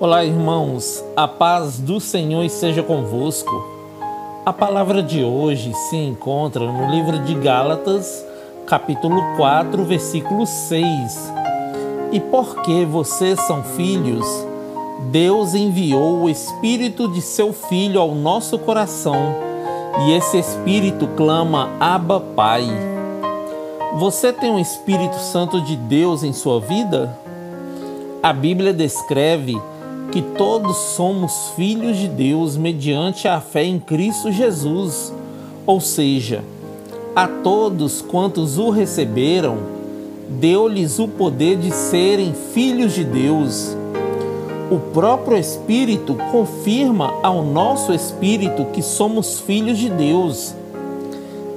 Olá, irmãos, a paz do Senhor esteja convosco. A palavra de hoje se encontra no livro de Gálatas, capítulo 4, versículo 6. E porque vocês são filhos, Deus enviou o Espírito de seu Filho ao nosso coração, e esse Espírito clama: Abba, Pai. Você tem o Espírito Santo de Deus em sua vida? A Bíblia descreve que todos somos filhos de Deus mediante a fé em Cristo Jesus, ou seja, a todos quantos o receberam, deu-lhes o poder de serem filhos de Deus. O próprio Espírito confirma ao nosso espírito que somos filhos de Deus.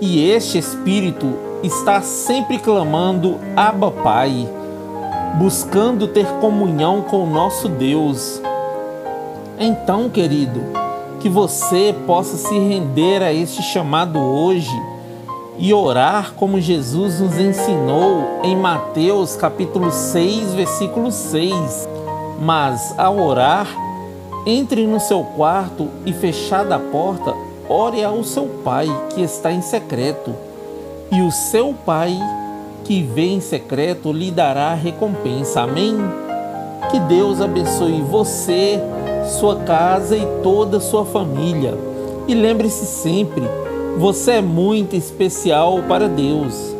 E este Espírito está sempre clamando: Abba, Pai buscando ter comunhão com o nosso Deus. Então, querido, que você possa se render a este chamado hoje e orar como Jesus nos ensinou em Mateus capítulo 6, versículo 6. Mas ao orar, entre no seu quarto e fechada a porta, ore ao seu Pai que está em secreto, e o seu Pai que vê em secreto lhe dará recompensa. Amém? Que Deus abençoe você, sua casa e toda a sua família. E lembre-se sempre, você é muito especial para Deus.